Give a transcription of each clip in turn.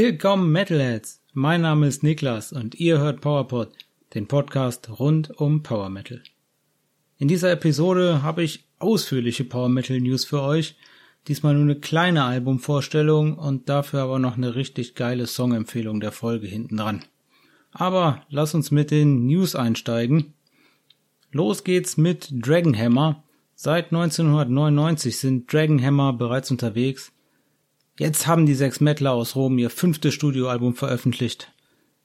Willkommen Metalheads! Mein Name ist Niklas und ihr hört PowerPod, den Podcast rund um Power Metal. In dieser Episode habe ich ausführliche Power Metal News für euch, diesmal nur eine kleine Albumvorstellung und dafür aber noch eine richtig geile Songempfehlung der Folge hinten dran. Aber lass uns mit den News einsteigen. Los geht's mit Dragonhammer. Seit 1999 sind Dragonhammer bereits unterwegs Jetzt haben die sechs Mettler aus Rom ihr fünftes Studioalbum veröffentlicht.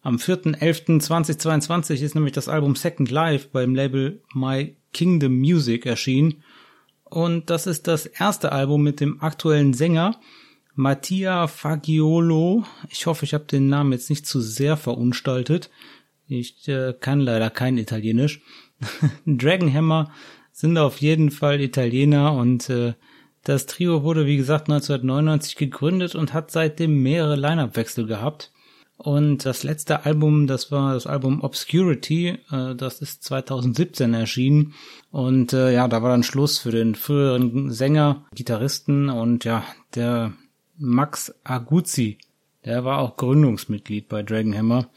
Am 4.11.2022 ist nämlich das Album Second Life beim Label My Kingdom Music erschienen. Und das ist das erste Album mit dem aktuellen Sänger Mattia Fagiolo. Ich hoffe, ich habe den Namen jetzt nicht zu sehr verunstaltet. Ich äh, kann leider kein Italienisch. Dragonhammer sind auf jeden Fall Italiener und äh, das Trio wurde, wie gesagt, 1999 gegründet und hat seitdem mehrere Line-Up-Wechsel gehabt. Und das letzte Album, das war das Album Obscurity, äh, das ist 2017 erschienen. Und äh, ja, da war dann Schluss für den früheren Sänger, Gitarristen und ja, der Max Aguzzi, der war auch Gründungsmitglied bei Dragonhammer.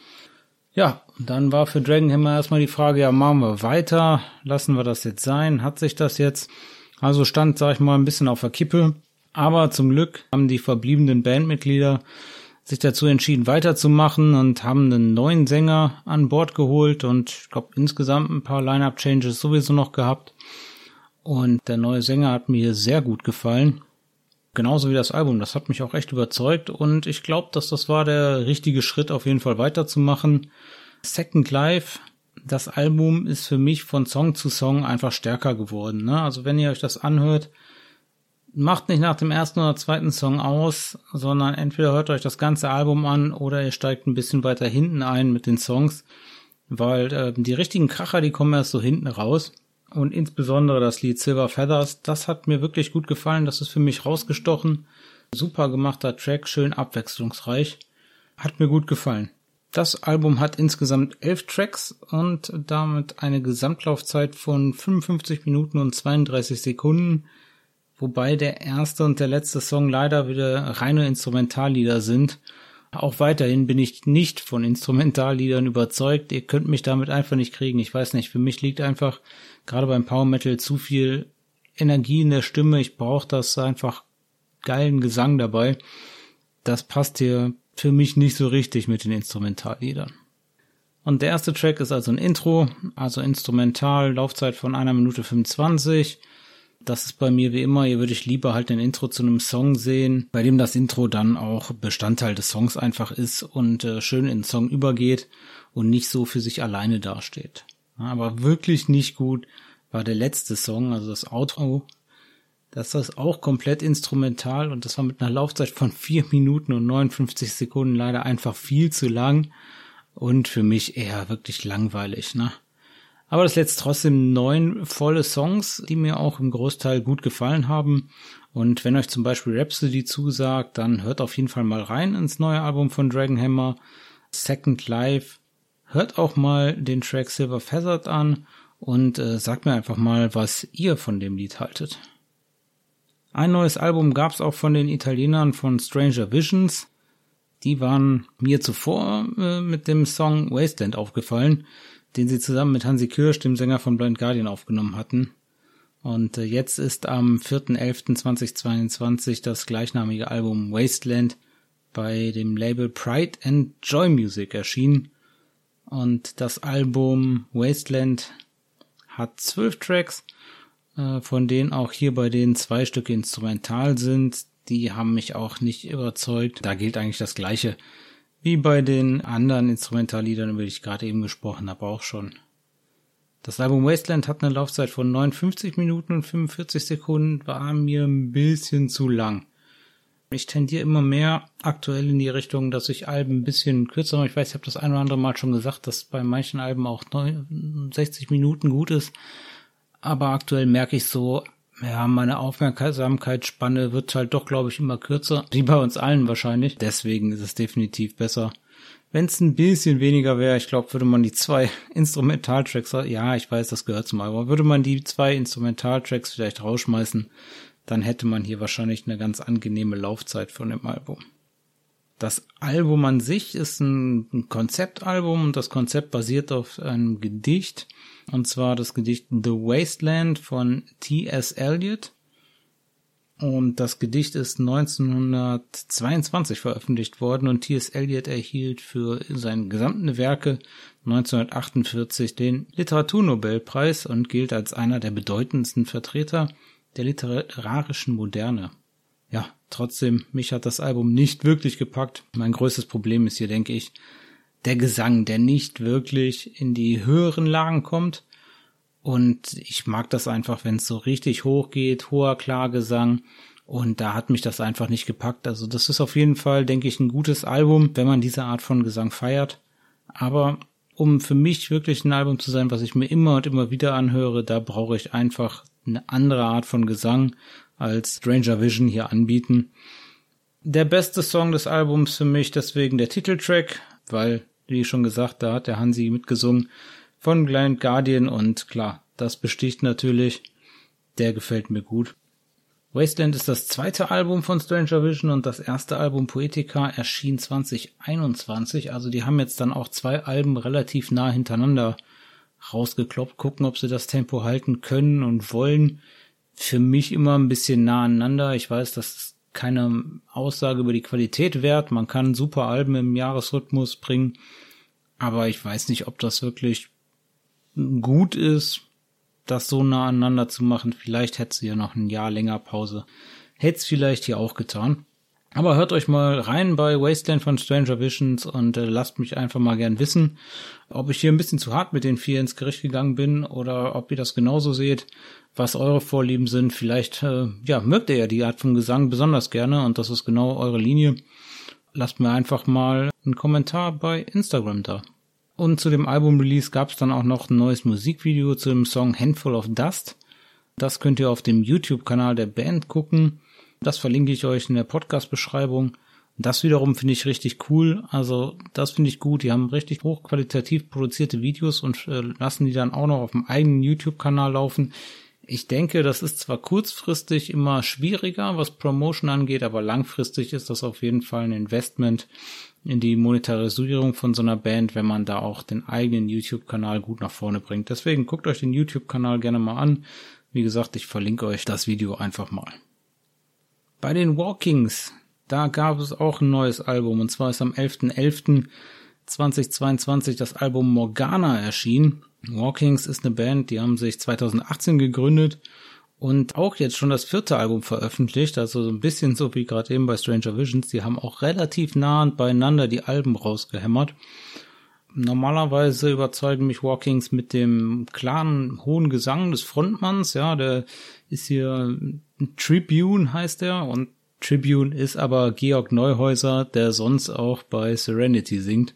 Ja, dann war für Dragonhammer erstmal die Frage, ja, machen wir weiter, lassen wir das jetzt sein, hat sich das jetzt? Also stand, sag ich mal, ein bisschen auf der Kippe. Aber zum Glück haben die verbliebenen Bandmitglieder sich dazu entschieden, weiterzumachen und haben einen neuen Sänger an Bord geholt und ich glaube insgesamt ein paar Line-Up-Changes sowieso noch gehabt. Und der neue Sänger hat mir sehr gut gefallen. Genauso wie das Album. Das hat mich auch echt überzeugt und ich glaube, dass das war der richtige Schritt, auf jeden Fall weiterzumachen. Second Life das Album ist für mich von Song zu Song einfach stärker geworden. Ne? Also wenn ihr euch das anhört, macht nicht nach dem ersten oder zweiten Song aus, sondern entweder hört euch das ganze Album an oder ihr steigt ein bisschen weiter hinten ein mit den Songs, weil äh, die richtigen Kracher, die kommen erst so hinten raus. Und insbesondere das Lied Silver Feathers, das hat mir wirklich gut gefallen, das ist für mich rausgestochen. Super gemachter Track, schön abwechslungsreich. Hat mir gut gefallen. Das Album hat insgesamt elf Tracks und damit eine Gesamtlaufzeit von 55 Minuten und 32 Sekunden, wobei der erste und der letzte Song leider wieder reine Instrumentallieder sind. Auch weiterhin bin ich nicht von Instrumentalliedern überzeugt. Ihr könnt mich damit einfach nicht kriegen. Ich weiß nicht, für mich liegt einfach gerade beim Power Metal zu viel Energie in der Stimme. Ich brauche das einfach geilen Gesang dabei. Das passt hier für mich nicht so richtig mit den Instrumentalliedern. Und der erste Track ist also ein Intro, also instrumental, Laufzeit von einer Minute 25. Das ist bei mir wie immer, hier würde ich lieber halt ein Intro zu einem Song sehen, bei dem das Intro dann auch Bestandteil des Songs einfach ist und äh, schön in den Song übergeht und nicht so für sich alleine dasteht. Aber wirklich nicht gut war der letzte Song, also das Outro das ist auch komplett instrumental und das war mit einer Laufzeit von vier Minuten und 59 Sekunden leider einfach viel zu lang und für mich eher wirklich langweilig, ne? Aber das lässt trotzdem neun volle Songs, die mir auch im Großteil gut gefallen haben. Und wenn euch zum Beispiel Rhapsody zusagt, dann hört auf jeden Fall mal rein ins neue Album von Dragonhammer, Second Life. Hört auch mal den Track Silver Feathered an und äh, sagt mir einfach mal, was ihr von dem Lied haltet. Ein neues Album gab es auch von den Italienern von Stranger Visions. Die waren mir zuvor äh, mit dem Song Wasteland aufgefallen, den sie zusammen mit Hansi Kirsch, dem Sänger von Blind Guardian, aufgenommen hatten. Und äh, jetzt ist am 4.11.2022 das gleichnamige Album Wasteland bei dem Label Pride and Joy Music erschienen. Und das Album Wasteland hat zwölf Tracks von denen auch hier bei denen zwei Stücke instrumental sind. Die haben mich auch nicht überzeugt. Da gilt eigentlich das Gleiche wie bei den anderen Instrumentalliedern, über die ich gerade eben gesprochen habe, auch schon. Das Album Wasteland hat eine Laufzeit von 59 Minuten und 45 Sekunden, war mir ein bisschen zu lang. Ich tendiere immer mehr aktuell in die Richtung, dass ich Alben ein bisschen kürzer mache. Ich weiß, ich habe das ein oder andere Mal schon gesagt, dass bei manchen Alben auch 60 Minuten gut ist aber aktuell merke ich so, ja, meine Aufmerksamkeitsspanne wird halt doch, glaube ich, immer kürzer. Wie bei uns allen wahrscheinlich. Deswegen ist es definitiv besser. Wenn es ein bisschen weniger wäre, ich glaube, würde man die zwei Instrumentaltracks, ja, ich weiß, das gehört zum Album, würde man die zwei Instrumentaltracks vielleicht rausschmeißen, dann hätte man hier wahrscheinlich eine ganz angenehme Laufzeit von dem Album. Das Album an sich ist ein Konzeptalbum und das Konzept basiert auf einem Gedicht. Und zwar das Gedicht The Wasteland von T.S. Eliot. Und das Gedicht ist 1922 veröffentlicht worden und T.S. Eliot erhielt für seine gesamten Werke 1948 den Literaturnobelpreis und gilt als einer der bedeutendsten Vertreter der literarischen Moderne. Trotzdem, mich hat das Album nicht wirklich gepackt. Mein größtes Problem ist hier, denke ich, der Gesang, der nicht wirklich in die höheren Lagen kommt, und ich mag das einfach, wenn es so richtig hoch geht, hoher Klargesang. Und da hat mich das einfach nicht gepackt. Also das ist auf jeden Fall, denke ich, ein gutes Album, wenn man diese Art von Gesang feiert. Aber um für mich wirklich ein Album zu sein, was ich mir immer und immer wieder anhöre, da brauche ich einfach eine andere Art von Gesang als Stranger Vision hier anbieten. Der beste Song des Albums für mich deswegen der Titeltrack, weil, wie schon gesagt, da hat der Hansi mitgesungen von Blind Guardian und klar, das besticht natürlich. Der gefällt mir gut. Wasteland ist das zweite Album von Stranger Vision und das erste Album Poetica erschien 2021. Also die haben jetzt dann auch zwei Alben relativ nah hintereinander rausgekloppt. Gucken, ob sie das Tempo halten können und wollen. Für mich immer ein bisschen nah aneinander. Ich weiß, das ist keine Aussage über die Qualität wert. Man kann super Alben im Jahresrhythmus bringen. Aber ich weiß nicht, ob das wirklich gut ist, das so nah aneinander zu machen. Vielleicht hätte sie ja noch ein Jahr länger Pause. Hätte es vielleicht hier auch getan. Aber hört euch mal rein bei Wasteland von Stranger Visions und äh, lasst mich einfach mal gern wissen, ob ich hier ein bisschen zu hart mit den vier ins Gericht gegangen bin oder ob ihr das genauso seht, was eure Vorlieben sind. Vielleicht, äh, ja, mögt ihr ja die Art von Gesang besonders gerne und das ist genau eure Linie. Lasst mir einfach mal einen Kommentar bei Instagram da. Und zu dem Album-Release gab es dann auch noch ein neues Musikvideo zu dem Song Handful of Dust. Das könnt ihr auf dem YouTube-Kanal der Band gucken. Das verlinke ich euch in der Podcast-Beschreibung. Das wiederum finde ich richtig cool. Also das finde ich gut. Die haben richtig hochqualitativ produzierte Videos und äh, lassen die dann auch noch auf dem eigenen YouTube-Kanal laufen. Ich denke, das ist zwar kurzfristig immer schwieriger, was Promotion angeht, aber langfristig ist das auf jeden Fall ein Investment in die Monetarisierung von so einer Band, wenn man da auch den eigenen YouTube-Kanal gut nach vorne bringt. Deswegen guckt euch den YouTube-Kanal gerne mal an. Wie gesagt, ich verlinke euch das Video einfach mal. Bei den Walkings, da gab es auch ein neues Album und zwar ist am 11.11.2022 das Album Morgana erschienen. Walkings ist eine Band, die haben sich 2018 gegründet und auch jetzt schon das vierte Album veröffentlicht, also so ein bisschen so wie gerade eben bei Stranger Visions. Die haben auch relativ nah beieinander die Alben rausgehämmert. Normalerweise überzeugen mich Walkings mit dem klaren, hohen Gesang des Frontmanns, ja, der ist hier Tribune heißt er und Tribune ist aber Georg Neuhäuser, der sonst auch bei Serenity singt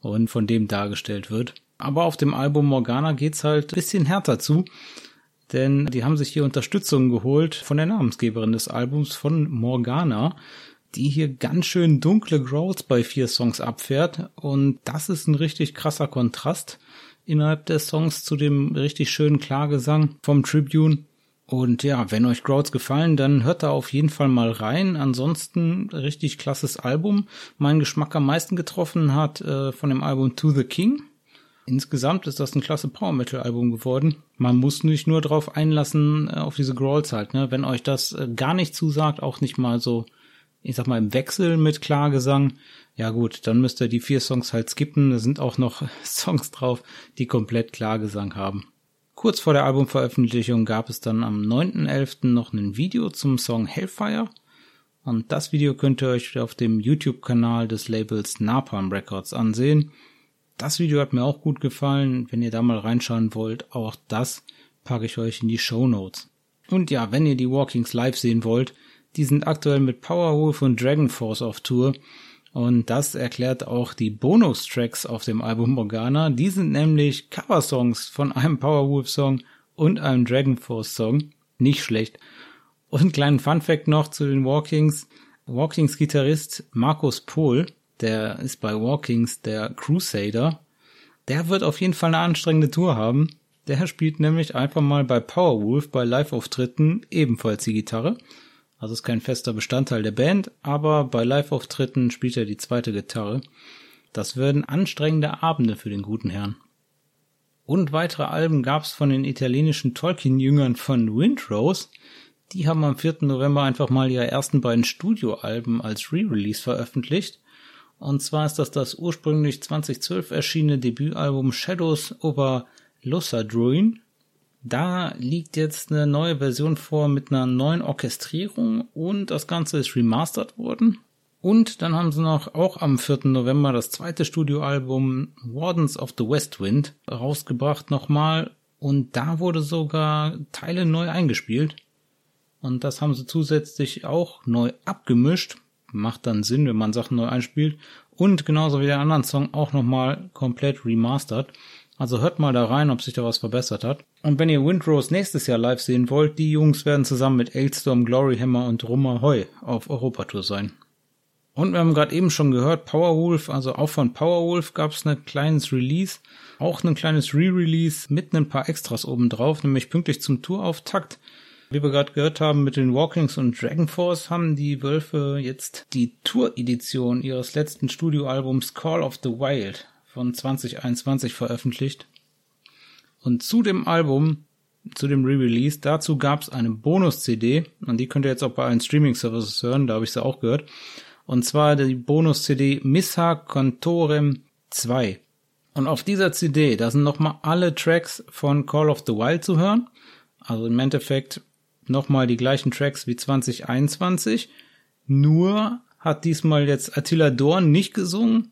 und von dem dargestellt wird. Aber auf dem Album Morgana geht's halt bisschen härter zu denn die haben sich hier Unterstützung geholt von der Namensgeberin des Albums, von Morgana, die hier ganz schön dunkle Growls bei vier Songs abfährt und das ist ein richtig krasser Kontrast innerhalb der Songs zu dem richtig schönen Klagesang vom Tribune. Und ja, wenn euch Growls gefallen, dann hört da auf jeden Fall mal rein. Ansonsten richtig klasses Album. Mein Geschmack am meisten getroffen hat äh, von dem Album To the King. Insgesamt ist das ein klasse Power Metal Album geworden. Man muss nicht nur drauf einlassen, äh, auf diese Growls halt, ne? Wenn euch das äh, gar nicht zusagt, auch nicht mal so, ich sag mal, im Wechsel mit Klargesang, ja gut, dann müsst ihr die vier Songs halt skippen. Da sind auch noch Songs drauf, die komplett Klargesang haben. Kurz vor der Albumveröffentlichung gab es dann am 9.11. noch ein Video zum Song Hellfire. Und das Video könnt ihr euch auf dem YouTube-Kanal des Labels Napalm Records ansehen. Das Video hat mir auch gut gefallen. Wenn ihr da mal reinschauen wollt, auch das packe ich euch in die Show Notes. Und ja, wenn ihr die Walkings live sehen wollt, die sind aktuell mit Powerwolf und Dragon Force auf Tour. Und das erklärt auch die Bonus-Tracks auf dem Album Morgana. Die sind nämlich Coversongs von einem Powerwolf-Song und einem Dragon Force-Song. Nicht schlecht. Und einen kleinen Fun-Fact noch zu den Walkings. Walkings-Gitarrist Markus Pohl der ist bei Walkings der Crusader. Der wird auf jeden Fall eine anstrengende Tour haben. Der spielt nämlich einfach mal bei Powerwolf bei Live-Auftritten ebenfalls die Gitarre. Also ist kein fester Bestandteil der Band, aber bei Live-Auftritten spielt er die zweite Gitarre. Das werden anstrengende Abende für den guten Herrn. Und weitere Alben gab's von den italienischen Tolkien-Jüngern von Windrose. Die haben am 4. November einfach mal ihre ersten beiden Studioalben als Re-Release veröffentlicht. Und zwar ist das das ursprünglich 2012 erschienene Debütalbum Shadows over Lossadruin. Da liegt jetzt eine neue Version vor mit einer neuen Orchestrierung und das Ganze ist remastered worden. Und dann haben sie noch auch am 4. November das zweite Studioalbum Wardens of the West Wind rausgebracht nochmal und da wurde sogar Teile neu eingespielt. Und das haben sie zusätzlich auch neu abgemischt. Macht dann Sinn, wenn man Sachen neu einspielt. Und genauso wie der anderen Song auch nochmal komplett remastered. Also hört mal da rein, ob sich da was verbessert hat. Und wenn ihr Windrose nächstes Jahr live sehen wollt, die Jungs werden zusammen mit Ailstorm, Gloryhammer und Rummer Heu auf Europatour sein. Und wir haben gerade eben schon gehört, Powerwolf, also auch von Powerwolf gab es ein kleines Release, auch ein kleines Re-Release mit ein paar Extras obendrauf, nämlich pünktlich zum Tourauftakt. Wie wir gerade gehört haben, mit den Walkings und Dragon Force haben die Wölfe jetzt die Tour-Edition ihres letzten Studioalbums Call of the Wild von 2021 veröffentlicht. Und zu dem Album, zu dem Re-Release, dazu gab es eine Bonus-CD, und die könnt ihr jetzt auch bei allen Streaming-Services hören, da habe ich sie auch gehört. Und zwar die Bonus-CD Missa Contorem 2. Und auf dieser CD, da sind nochmal alle Tracks von Call of the Wild zu hören. Also im Endeffekt nochmal die gleichen Tracks wie 2021. Nur hat diesmal jetzt Attila Dorn nicht gesungen,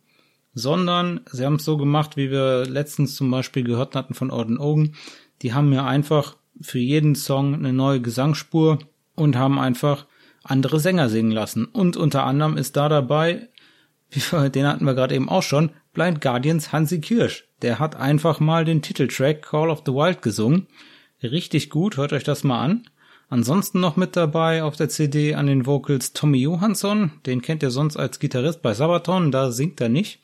sondern sie haben es so gemacht, wie wir letztens zum Beispiel gehört hatten von Orden Ogen. Die haben mir einfach für jeden Song eine neue Gesangsspur und haben einfach andere Sänger singen lassen. Und unter anderem ist da dabei, den hatten wir gerade eben auch schon, Blind Guardians Hansi Kirsch. Der hat einfach mal den Titeltrack Call of the Wild gesungen. Richtig gut, hört euch das mal an. Ansonsten noch mit dabei auf der CD an den Vocals Tommy Johansson. Den kennt ihr sonst als Gitarrist bei Sabaton, da singt er nicht.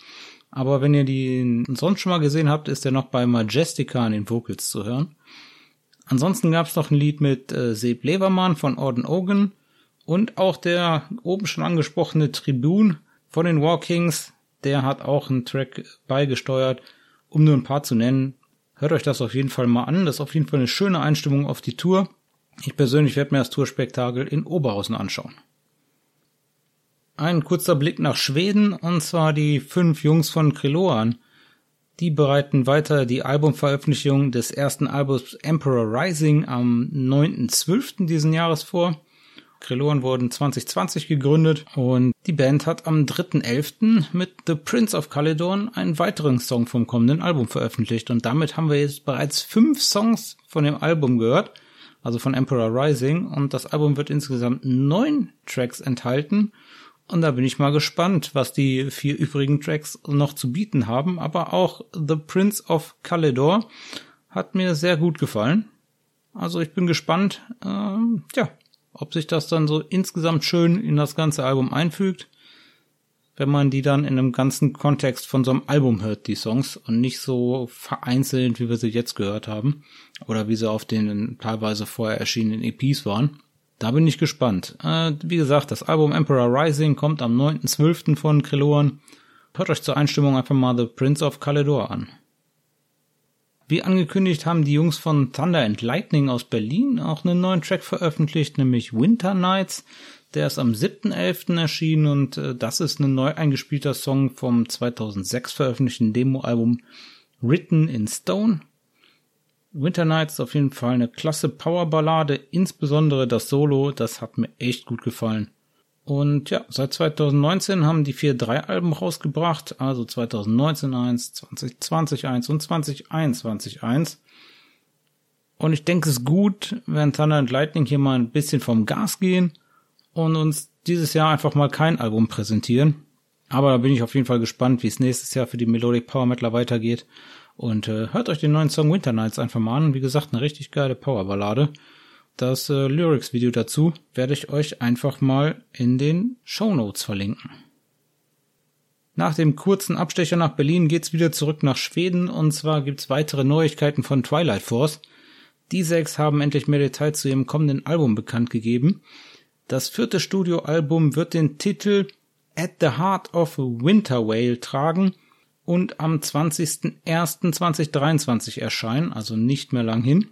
Aber wenn ihr den sonst schon mal gesehen habt, ist er noch bei Majestica an den Vocals zu hören. Ansonsten gab es noch ein Lied mit äh, Seb Levermann von Orden Ogan und auch der oben schon angesprochene Tribune von den Walkings, der hat auch einen Track beigesteuert, um nur ein paar zu nennen. Hört euch das auf jeden Fall mal an. Das ist auf jeden Fall eine schöne Einstimmung auf die Tour. Ich persönlich werde mir das Tourspektakel in Oberhausen anschauen. Ein kurzer Blick nach Schweden, und zwar die fünf Jungs von Kreloan. Die bereiten weiter die Albumveröffentlichung des ersten Albums Emperor Rising am 9.12. diesen Jahres vor. Kreloan wurden 2020 gegründet und die Band hat am 3.11. mit The Prince of Caledon einen weiteren Song vom kommenden Album veröffentlicht und damit haben wir jetzt bereits fünf Songs von dem Album gehört, also von Emperor Rising. Und das Album wird insgesamt neun Tracks enthalten. Und da bin ich mal gespannt, was die vier übrigen Tracks noch zu bieten haben, aber auch The Prince of Caledor hat mir sehr gut gefallen. Also ich bin gespannt, ähm, ja, ob sich das dann so insgesamt schön in das ganze Album einfügt, wenn man die dann in einem ganzen Kontext von so einem Album hört, die Songs, und nicht so vereinzelt, wie wir sie jetzt gehört haben, oder wie sie auf den teilweise vorher erschienenen EPs waren. Da bin ich gespannt. Äh, wie gesagt, das Album Emperor Rising kommt am 9.12. von Kreloan. Hört euch zur Einstimmung einfach mal The Prince of Caledor an. Wie angekündigt haben die Jungs von Thunder and Lightning aus Berlin auch einen neuen Track veröffentlicht, nämlich Winter Nights. Der ist am 7.11. erschienen und äh, das ist ein neu eingespielter Song vom 2006 veröffentlichten Demoalbum Written in Stone. Winter Nights ist auf jeden Fall eine klasse Powerballade, insbesondere das Solo, das hat mir echt gut gefallen. Und ja, seit 2019 haben die vier drei Alben rausgebracht, also 2019 eins, 2020 eins und 2021 eins. Und ich denke es ist gut, wenn Thunder and Lightning hier mal ein bisschen vom Gas gehen und uns dieses Jahr einfach mal kein Album präsentieren. Aber da bin ich auf jeden Fall gespannt, wie es nächstes Jahr für die Melodic Power Metal weitergeht. Und äh, hört euch den neuen Song Winter Nights einfach mal an. Wie gesagt, eine richtig geile Powerballade. Das äh, Lyrics-Video dazu werde ich euch einfach mal in den Show Notes verlinken. Nach dem kurzen Abstecher nach Berlin geht's wieder zurück nach Schweden und zwar gibt's weitere Neuigkeiten von Twilight Force. Die sechs haben endlich mehr Details zu ihrem kommenden Album bekannt gegeben. Das vierte Studioalbum wird den Titel At the Heart of Winter Whale tragen und am 20.01.2023 erscheinen, also nicht mehr lang hin.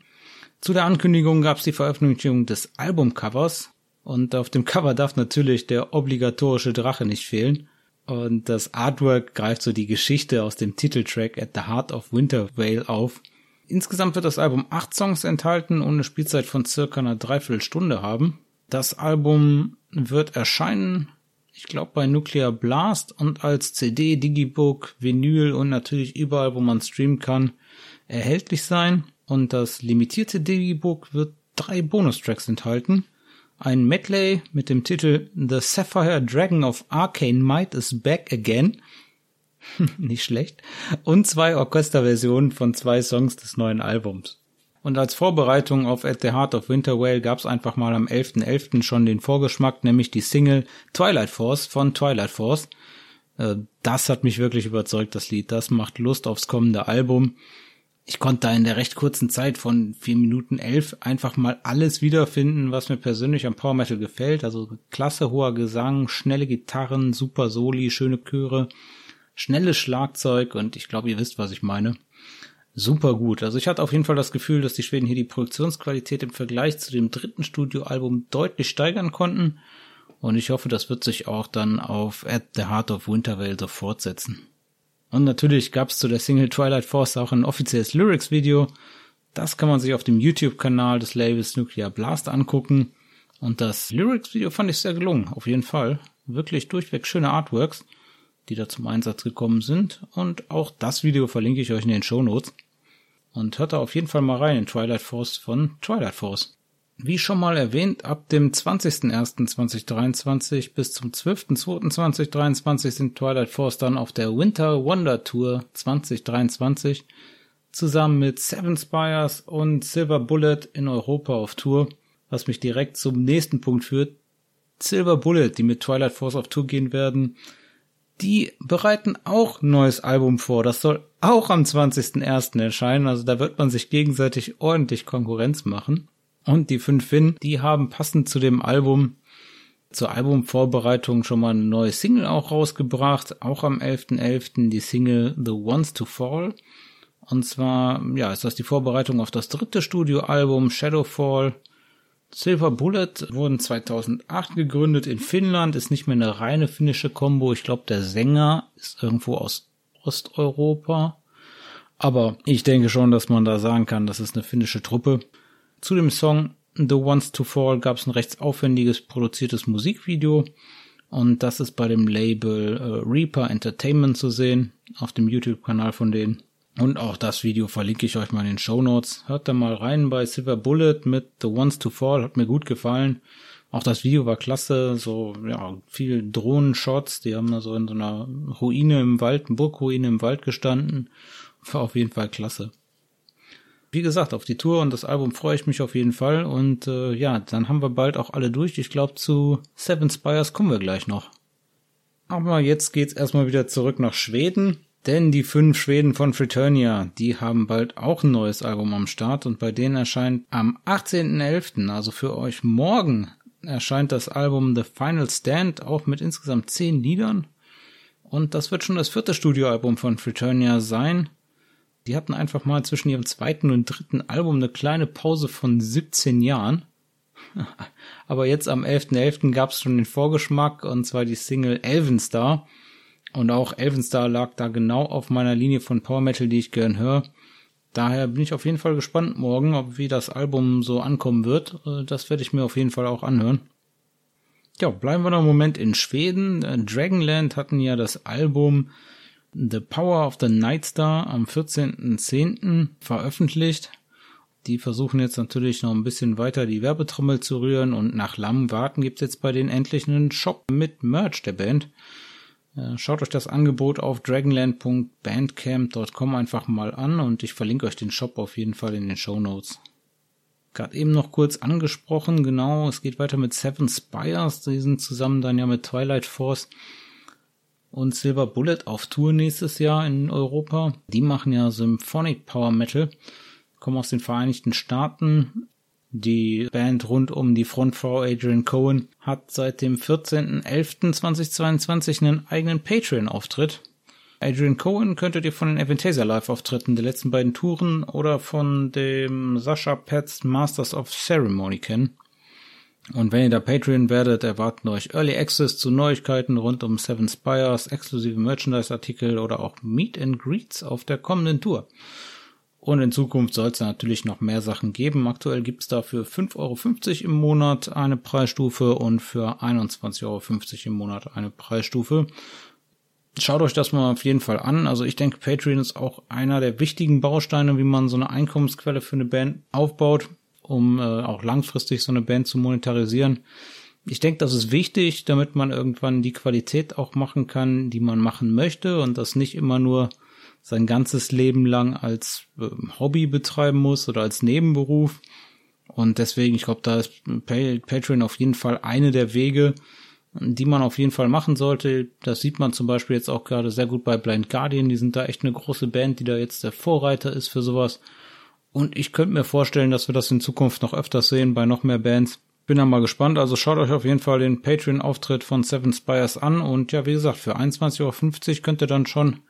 Zu der Ankündigung gab es die Veröffentlichung des Albumcovers und auf dem Cover darf natürlich der obligatorische Drache nicht fehlen. Und das Artwork greift so die Geschichte aus dem Titeltrack At the Heart of Winter Whale auf. Insgesamt wird das Album acht Songs enthalten und eine Spielzeit von circa einer Dreiviertelstunde haben. Das Album wird erscheinen, ich glaube bei Nuclear Blast und als CD, Digibook, Vinyl und natürlich überall, wo man streamen kann, erhältlich sein. Und das limitierte Digibook wird drei Bonustracks enthalten. Ein Medley mit dem Titel The Sapphire Dragon of Arcane Might is Back Again. Nicht schlecht. Und zwei Orchesterversionen von zwei Songs des neuen Albums. Und als Vorbereitung auf At the Heart of Winter Whale gab's einfach mal am 11.11. .11. schon den Vorgeschmack, nämlich die Single Twilight Force von Twilight Force. Äh, das hat mich wirklich überzeugt, das Lied. Das macht Lust aufs kommende Album ich konnte da in der recht kurzen Zeit von vier Minuten elf einfach mal alles wiederfinden, was mir persönlich am Power Metal gefällt. Also klasse hoher Gesang, schnelle Gitarren, super Soli, schöne Chöre, schnelles Schlagzeug und ich glaube, ihr wisst, was ich meine. Super gut. Also ich hatte auf jeden Fall das Gefühl, dass die Schweden hier die Produktionsqualität im Vergleich zu dem dritten Studioalbum deutlich steigern konnten. Und ich hoffe, das wird sich auch dann auf At the Heart of Wintervale so fortsetzen. Und natürlich gab es zu der Single Twilight Force auch ein offizielles Lyrics-Video. Das kann man sich auf dem YouTube-Kanal des Labels Nuclear Blast angucken. Und das Lyrics-Video fand ich sehr gelungen, auf jeden Fall. Wirklich durchweg schöne Artworks, die da zum Einsatz gekommen sind. Und auch das Video verlinke ich euch in den Show Notes. Und hört da auf jeden Fall mal rein in Twilight Force von Twilight Force. Wie schon mal erwähnt, ab dem 20.01.2023 bis zum 12.02.2023 sind Twilight Force dann auf der Winter Wonder Tour 2023 zusammen mit Seven Spires und Silver Bullet in Europa auf Tour, was mich direkt zum nächsten Punkt führt. Silver Bullet, die mit Twilight Force auf Tour gehen werden, die bereiten auch ein neues Album vor. Das soll auch am 20.01. erscheinen, also da wird man sich gegenseitig ordentlich Konkurrenz machen. Und die fünf Finn, die haben passend zu dem Album, zur Albumvorbereitung schon mal eine neue Single auch rausgebracht, auch am 11.11. .11. die Single The Ones to Fall. Und zwar, ja, ist das die Vorbereitung auf das dritte Studioalbum Shadowfall. Silver Bullet wurden 2008 gegründet in Finnland, ist nicht mehr eine reine finnische Combo. Ich glaube, der Sänger ist irgendwo aus Osteuropa. Aber ich denke schon, dass man da sagen kann, das ist eine finnische Truppe. Zu dem Song The Ones to Fall gab es ein recht aufwendiges produziertes Musikvideo und das ist bei dem Label äh, Reaper Entertainment zu sehen, auf dem YouTube-Kanal von denen. Und auch das Video verlinke ich euch mal in den Show Notes. Hört da mal rein bei Silver Bullet mit The Ones to Fall, hat mir gut gefallen. Auch das Video war klasse, so, ja, viel Drohnenshots, die haben da so in so einer Ruine im Wald, Burgruine im Wald gestanden. War auf jeden Fall klasse wie gesagt, auf die Tour und das Album freue ich mich auf jeden Fall. Und äh, ja, dann haben wir bald auch alle durch. Ich glaube, zu Seven Spires kommen wir gleich noch. Aber jetzt geht's erstmal wieder zurück nach Schweden. Denn die fünf Schweden von Fraternia, die haben bald auch ein neues Album am Start und bei denen erscheint am 18.11., also für euch morgen, erscheint das Album The Final Stand auch mit insgesamt zehn Liedern. Und das wird schon das vierte Studioalbum von Fraternia sein. Die hatten einfach mal zwischen ihrem zweiten und dritten Album eine kleine Pause von 17 Jahren. Aber jetzt am 11.11. .11. gab es schon den Vorgeschmack und zwar die Single Elvenstar. Und auch Elvenstar lag da genau auf meiner Linie von Power Metal, die ich gern höre. Daher bin ich auf jeden Fall gespannt morgen, ob wie das Album so ankommen wird. Äh, das werde ich mir auf jeden Fall auch anhören. Ja, bleiben wir noch einen Moment in Schweden. Äh, Dragonland hatten ja das Album The Power of the Night Star am 14.10. veröffentlicht. Die versuchen jetzt natürlich noch ein bisschen weiter die Werbetrommel zu rühren und nach langem Warten gibt's jetzt bei denen endlich einen Shop mit Merch der Band. Äh, schaut euch das Angebot auf dragonland.bandcamp.com einfach mal an und ich verlinke euch den Shop auf jeden Fall in den Show Notes. Gerade eben noch kurz angesprochen, genau, es geht weiter mit Seven Spires, die sind zusammen dann ja mit Twilight Force und Silver Bullet auf Tour nächstes Jahr in Europa. Die machen ja Symphonic Power Metal, kommen aus den Vereinigten Staaten. Die Band rund um die Frontfrau Adrian Cohen hat seit dem 14.11.2022 einen eigenen Patreon-Auftritt. Adrian Cohen könntet ihr von den Aventasia Live-Auftritten der letzten beiden Touren oder von dem Sascha Pets Masters of Ceremony kennen. Und wenn ihr da Patreon werdet, erwarten euch Early Access zu Neuigkeiten rund um Seven Spires, exklusive Merchandise-Artikel oder auch Meet and Greets auf der kommenden Tour. Und in Zukunft soll es natürlich noch mehr Sachen geben. Aktuell gibt es da für 5,50 Euro im Monat eine Preisstufe und für 21,50 Euro im Monat eine Preisstufe. Schaut euch das mal auf jeden Fall an. Also ich denke, Patreon ist auch einer der wichtigen Bausteine, wie man so eine Einkommensquelle für eine Band aufbaut, um äh, auch langfristig so eine Band zu monetarisieren. Ich denke, das ist wichtig, damit man irgendwann die Qualität auch machen kann, die man machen möchte und das nicht immer nur sein ganzes Leben lang als äh, Hobby betreiben muss oder als Nebenberuf. Und deswegen, ich glaube, da ist Patreon auf jeden Fall eine der Wege, die man auf jeden Fall machen sollte. Das sieht man zum Beispiel jetzt auch gerade sehr gut bei Blind Guardian. Die sind da echt eine große Band, die da jetzt der Vorreiter ist für sowas. Und ich könnte mir vorstellen, dass wir das in Zukunft noch öfters sehen bei noch mehr Bands. Bin da mal gespannt. Also schaut euch auf jeden Fall den Patreon-Auftritt von Seven Spires an. Und ja, wie gesagt, für 21,50 Euro könnt ihr dann schon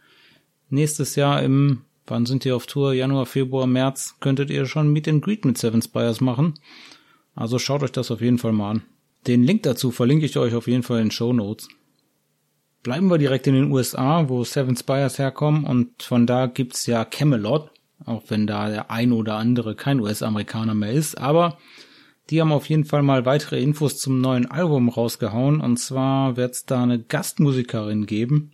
nächstes Jahr im, wann sind die auf Tour? Januar, Februar, März, könntet ihr schon Meet and Greet mit Seven Spires machen. Also schaut euch das auf jeden Fall mal an. Den Link dazu verlinke ich euch auf jeden Fall in Show Notes. Bleiben wir direkt in den USA, wo Seven Spires herkommen und von da gibt's ja Camelot, auch wenn da der ein oder andere kein US-Amerikaner mehr ist, aber die haben auf jeden Fall mal weitere Infos zum neuen Album rausgehauen und zwar wird's da eine Gastmusikerin geben,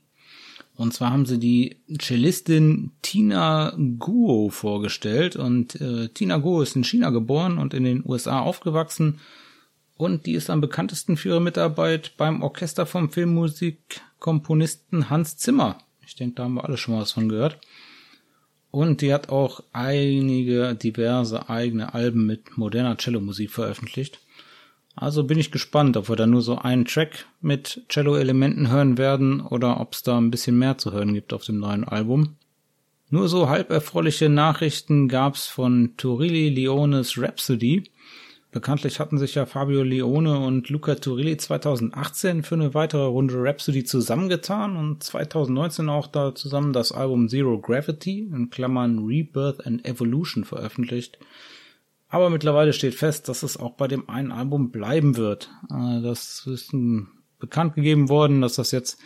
und zwar haben sie die Cellistin Tina Guo vorgestellt. Und äh, Tina Guo ist in China geboren und in den USA aufgewachsen. Und die ist am bekanntesten für ihre Mitarbeit beim Orchester vom Filmmusikkomponisten Hans Zimmer. Ich denke, da haben wir alle schon mal was von gehört. Und die hat auch einige diverse eigene Alben mit moderner Cello-Musik veröffentlicht. Also bin ich gespannt, ob wir da nur so einen Track mit Cello-Elementen hören werden oder ob es da ein bisschen mehr zu hören gibt auf dem neuen Album. Nur so halb erfreuliche Nachrichten gab's von Turilli Leones Rhapsody. Bekanntlich hatten sich ja Fabio Leone und Luca Turilli 2018 für eine weitere Runde Rhapsody zusammengetan und 2019 auch da zusammen das Album Zero Gravity in Klammern Rebirth and Evolution veröffentlicht. Aber mittlerweile steht fest, dass es auch bei dem einen Album bleiben wird. Äh, das ist bekannt gegeben worden, dass das jetzt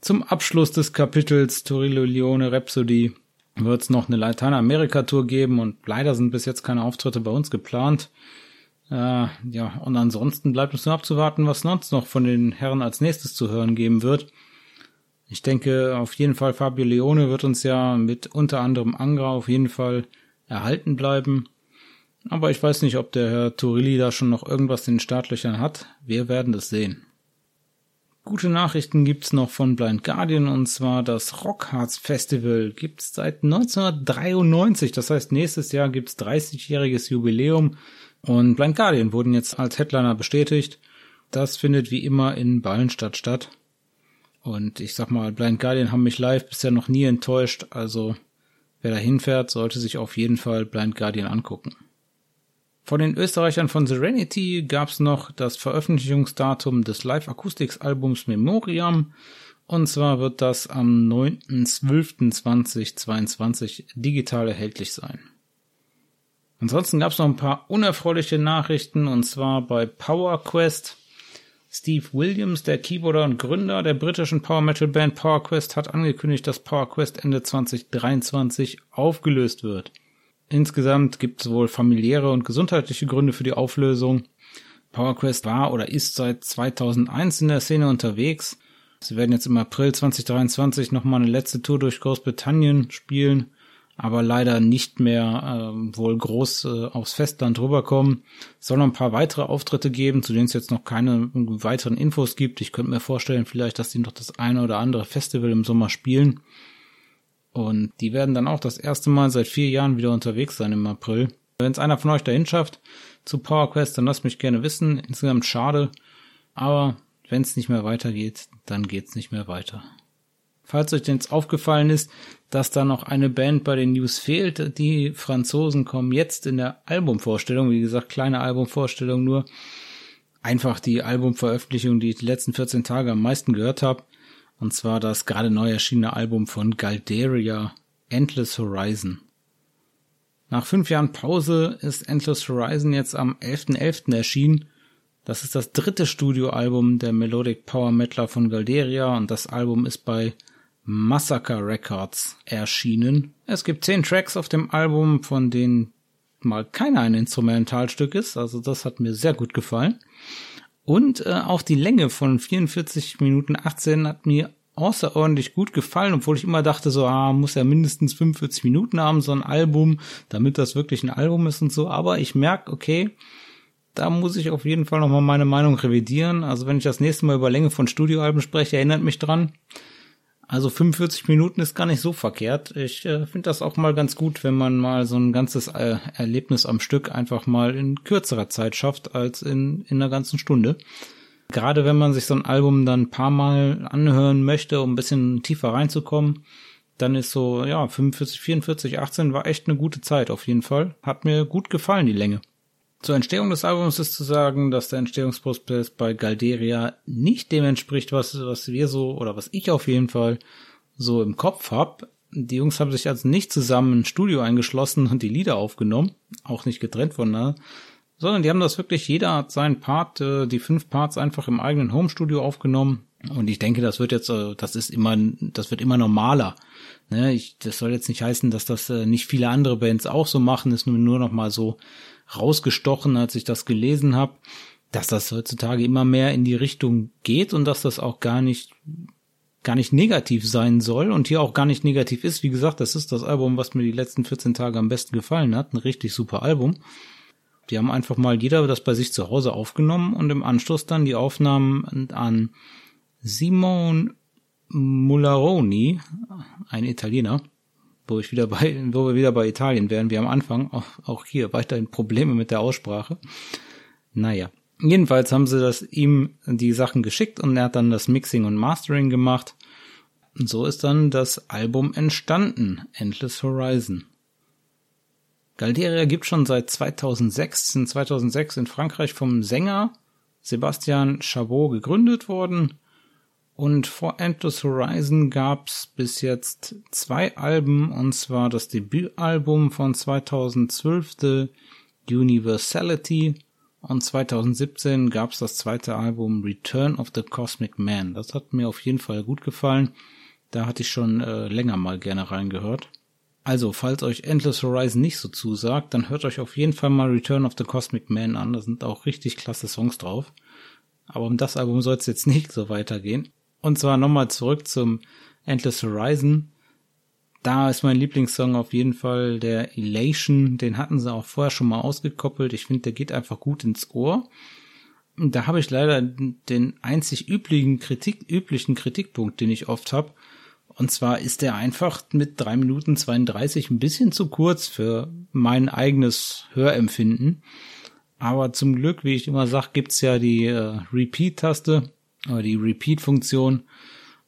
zum Abschluss des Kapitels Torillo Leone Rhapsody wird es noch eine Lateinamerika-Tour geben und leider sind bis jetzt keine Auftritte bei uns geplant. Äh, ja, und ansonsten bleibt uns nur abzuwarten, was sonst noch von den Herren als nächstes zu hören geben wird. Ich denke, auf jeden Fall Fabio Leone wird uns ja mit unter anderem Angra auf jeden Fall erhalten bleiben. Aber ich weiß nicht, ob der Herr Turilli da schon noch irgendwas in den Startlöchern hat. Wir werden es sehen. Gute Nachrichten gibt's noch von Blind Guardian und zwar das Rockharz Festival gibt's seit 1993. Das heißt, nächstes Jahr gibt's 30-jähriges Jubiläum und Blind Guardian wurden jetzt als Headliner bestätigt. Das findet wie immer in Ballenstadt statt. Und ich sag mal, Blind Guardian haben mich live bisher noch nie enttäuscht, also wer da hinfährt, sollte sich auf jeden Fall Blind Guardian angucken. Von den Österreichern von Serenity gab es noch das Veröffentlichungsdatum des Live-Acoustics-Albums Memoriam. Und zwar wird das am 9.12.2022 digital erhältlich sein. Ansonsten gab es noch ein paar unerfreuliche Nachrichten und zwar bei Power Quest. Steve Williams, der Keyboarder und Gründer der britischen Power Metal Band Power Quest, hat angekündigt, dass Power Quest Ende 2023 aufgelöst wird. Insgesamt gibt es wohl familiäre und gesundheitliche Gründe für die Auflösung. PowerQuest war oder ist seit 2001 in der Szene unterwegs. Sie werden jetzt im April 2023 nochmal eine letzte Tour durch Großbritannien spielen, aber leider nicht mehr äh, wohl groß äh, aufs Festland rüberkommen. Es soll noch ein paar weitere Auftritte geben, zu denen es jetzt noch keine weiteren Infos gibt. Ich könnte mir vorstellen, vielleicht, dass die noch das eine oder andere Festival im Sommer spielen. Und die werden dann auch das erste Mal seit vier Jahren wieder unterwegs sein im April. Wenn es einer von euch dahin schafft zu PowerQuest, dann lasst mich gerne wissen. Insgesamt schade. Aber wenn es nicht mehr weitergeht, dann geht's nicht mehr weiter. Falls euch jetzt aufgefallen ist, dass da noch eine Band bei den News fehlt, die Franzosen kommen jetzt in der Albumvorstellung, wie gesagt, kleine Albumvorstellung nur, einfach die Albumveröffentlichung, die ich die letzten 14 Tage am meisten gehört habe, und zwar das gerade neu erschienene Album von Galderia, Endless Horizon. Nach fünf Jahren Pause ist Endless Horizon jetzt am 11.11. .11. erschienen. Das ist das dritte Studioalbum der Melodic Power Metaler von Galderia und das Album ist bei Massacre Records erschienen. Es gibt zehn Tracks auf dem Album, von denen mal keiner ein Instrumentalstück ist, also das hat mir sehr gut gefallen. Und äh, auch die Länge von 44 Minuten 18 hat mir außerordentlich gut gefallen, obwohl ich immer dachte, so, ah, muss ja mindestens 45 Minuten haben, so ein Album, damit das wirklich ein Album ist und so. Aber ich merke, okay, da muss ich auf jeden Fall nochmal meine Meinung revidieren. Also wenn ich das nächste Mal über Länge von Studioalben spreche, erinnert mich dran. Also 45 Minuten ist gar nicht so verkehrt. Ich äh, finde das auch mal ganz gut, wenn man mal so ein ganzes äh, Erlebnis am Stück einfach mal in kürzerer Zeit schafft als in, in einer ganzen Stunde. Gerade wenn man sich so ein Album dann ein paar Mal anhören möchte, um ein bisschen tiefer reinzukommen, dann ist so, ja, 45, 44, 18 war echt eine gute Zeit auf jeden Fall. Hat mir gut gefallen, die Länge. Zur Entstehung des Albums ist zu sagen, dass der Entstehungsprozess bei Galderia nicht dem entspricht, was, was wir so, oder was ich auf jeden Fall so im Kopf hab. Die Jungs haben sich also nicht zusammen ins Studio eingeschlossen und die Lieder aufgenommen, auch nicht getrennt voneinander, sondern die haben das wirklich, jeder hat seinen Part, äh, die fünf Parts einfach im eigenen Homestudio aufgenommen. Und ich denke, das wird jetzt, äh, das ist immer, das wird immer normaler. Ne, ich, das soll jetzt nicht heißen, dass das äh, nicht viele andere Bands auch so machen, ist nur, nur noch mal so rausgestochen, als ich das gelesen habe, dass das heutzutage immer mehr in die Richtung geht und dass das auch gar nicht gar nicht negativ sein soll und hier auch gar nicht negativ ist. Wie gesagt, das ist das Album, was mir die letzten 14 Tage am besten gefallen hat. Ein richtig super Album. Die haben einfach mal jeder das bei sich zu Hause aufgenommen und im Anschluss dann die Aufnahmen an Simon Mullaroni, ein Italiener, wo ich wieder bei, wo wir wieder bei Italien wären, wie am Anfang, auch, auch hier weiterhin Probleme mit der Aussprache. Naja. Jedenfalls haben sie das ihm die Sachen geschickt und er hat dann das Mixing und Mastering gemacht. Und so ist dann das Album entstanden, Endless Horizon. Galderia gibt schon seit 2006, in 2006 in Frankreich vom Sänger Sebastian Chabot gegründet worden und vor Endless Horizon gab's bis jetzt zwei Alben, und zwar das Debütalbum von 2012, The Universality, und 2017 gab's das zweite Album Return of the Cosmic Man. Das hat mir auf jeden Fall gut gefallen. Da hatte ich schon äh, länger mal gerne reingehört. Also, falls euch Endless Horizon nicht so zusagt, dann hört euch auf jeden Fall mal Return of the Cosmic Man an. Da sind auch richtig klasse Songs drauf. Aber um das Album soll es jetzt nicht so weitergehen. Und zwar nochmal zurück zum Endless Horizon. Da ist mein Lieblingssong auf jeden Fall der Elation. Den hatten sie auch vorher schon mal ausgekoppelt. Ich finde, der geht einfach gut ins Ohr. Da habe ich leider den einzig üblichen Kritik, üblichen Kritikpunkt, den ich oft habe. Und zwar ist der einfach mit drei Minuten 32 ein bisschen zu kurz für mein eigenes Hörempfinden. Aber zum Glück, wie ich immer sage, gibt's ja die äh, Repeat-Taste oder die Repeat-Funktion.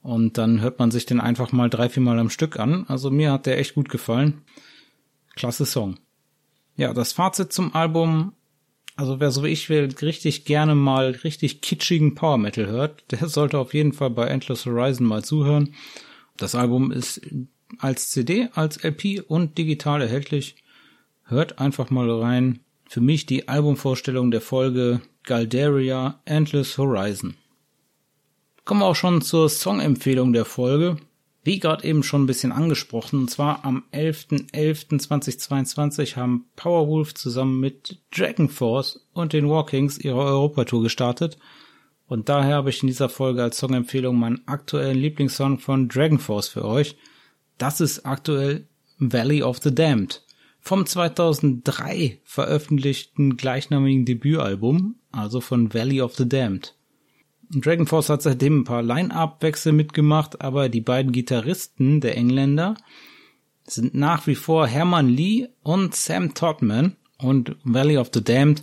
Und dann hört man sich den einfach mal drei, vier Mal am Stück an. Also mir hat der echt gut gefallen. Klasse Song. Ja, das Fazit zum Album. Also wer so wie ich will, richtig gerne mal richtig kitschigen Power Metal hört, der sollte auf jeden Fall bei Endless Horizon mal zuhören. Das Album ist als CD, als LP und digital erhältlich. Hört einfach mal rein. Für mich die Albumvorstellung der Folge Galderia Endless Horizon. Kommen wir auch schon zur Songempfehlung der Folge. Wie gerade eben schon ein bisschen angesprochen, und zwar am 11.11.2022 haben Powerwolf zusammen mit Dragon Force und den Walkings ihre Europatour gestartet. Und daher habe ich in dieser Folge als Songempfehlung meinen aktuellen Lieblingssong von Dragon Force für euch. Das ist aktuell Valley of the Damned. Vom 2003 veröffentlichten gleichnamigen Debütalbum, also von Valley of the Damned. Dragon Force hat seitdem ein paar Line-Up-Wechsel mitgemacht, aber die beiden Gitarristen der Engländer sind nach wie vor Herman Lee und Sam Todman und Valley of the Damned.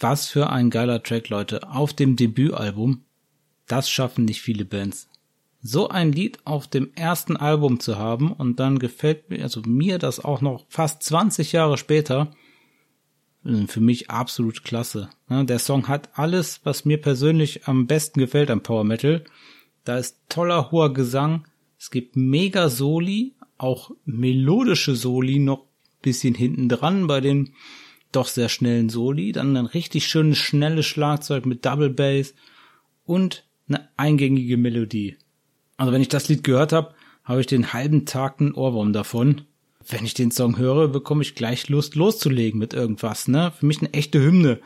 Was für ein geiler Track, Leute, auf dem Debütalbum. Das schaffen nicht viele Bands. so ein Lied auf dem ersten Album zu haben und dann gefällt mir, also mir das auch noch fast 20 Jahre später, für mich absolut klasse. Der Song hat alles, was mir persönlich am besten gefällt am Power Metal. Da ist toller hoher Gesang, es gibt mega Soli, auch melodische Soli noch bisschen hinten dran bei den doch sehr schnellen Soli, dann ein richtig schönes schnelles Schlagzeug mit Double Bass und eine eingängige Melodie. Also wenn ich das Lied gehört habe, habe ich den halben Tag einen Ohrwurm davon. Wenn ich den Song höre, bekomme ich gleich Lust loszulegen mit irgendwas, ne? Für mich eine echte Hymne.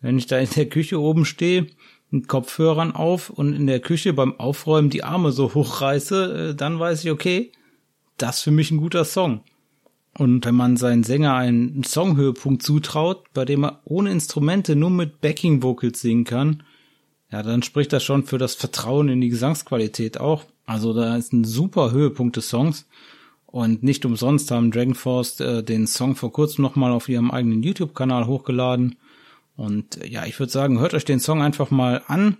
Wenn ich da in der Küche oben stehe, mit Kopfhörern auf und in der Küche beim Aufräumen die Arme so hochreiße, äh, dann weiß ich, okay, das ist für mich ein guter Song. Und wenn man seinen Sänger einen Songhöhepunkt zutraut, bei dem er ohne Instrumente nur mit Backing Vocals singen kann, ja, dann spricht das schon für das Vertrauen in die Gesangsqualität auch. Also da ist ein super Höhepunkt des Songs. Und nicht umsonst haben Dragon Force äh, den Song vor kurzem nochmal auf ihrem eigenen YouTube-Kanal hochgeladen. Und äh, ja, ich würde sagen, hört euch den Song einfach mal an.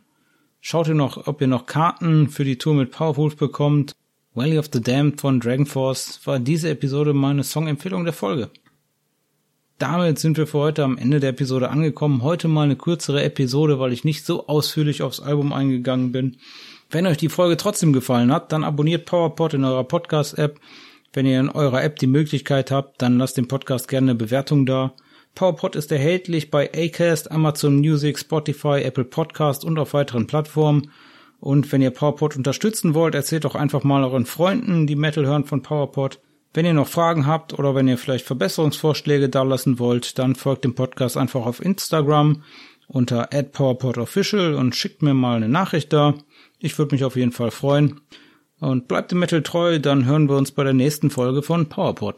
Schaut ihr noch, ob ihr noch Karten für die Tour mit Powerwolf bekommt. Valley of the Damned von Dragon Force war diese Episode meine Songempfehlung der Folge. Damit sind wir für heute am Ende der Episode angekommen. Heute mal eine kürzere Episode, weil ich nicht so ausführlich aufs Album eingegangen bin. Wenn euch die Folge trotzdem gefallen hat, dann abonniert PowerPod in eurer Podcast-App. Wenn ihr in eurer App die Möglichkeit habt, dann lasst dem Podcast gerne eine Bewertung da. PowerPod ist erhältlich bei Acast, Amazon Music, Spotify, Apple Podcast und auf weiteren Plattformen. Und wenn ihr PowerPod unterstützen wollt, erzählt doch einfach mal euren Freunden, die Metal hören von PowerPod. Wenn ihr noch Fragen habt oder wenn ihr vielleicht Verbesserungsvorschläge dalassen wollt, dann folgt dem Podcast einfach auf Instagram unter @powerpodofficial und schickt mir mal eine Nachricht da. Ich würde mich auf jeden Fall freuen. Und bleibt dem Metal treu, dann hören wir uns bei der nächsten Folge von PowerPod.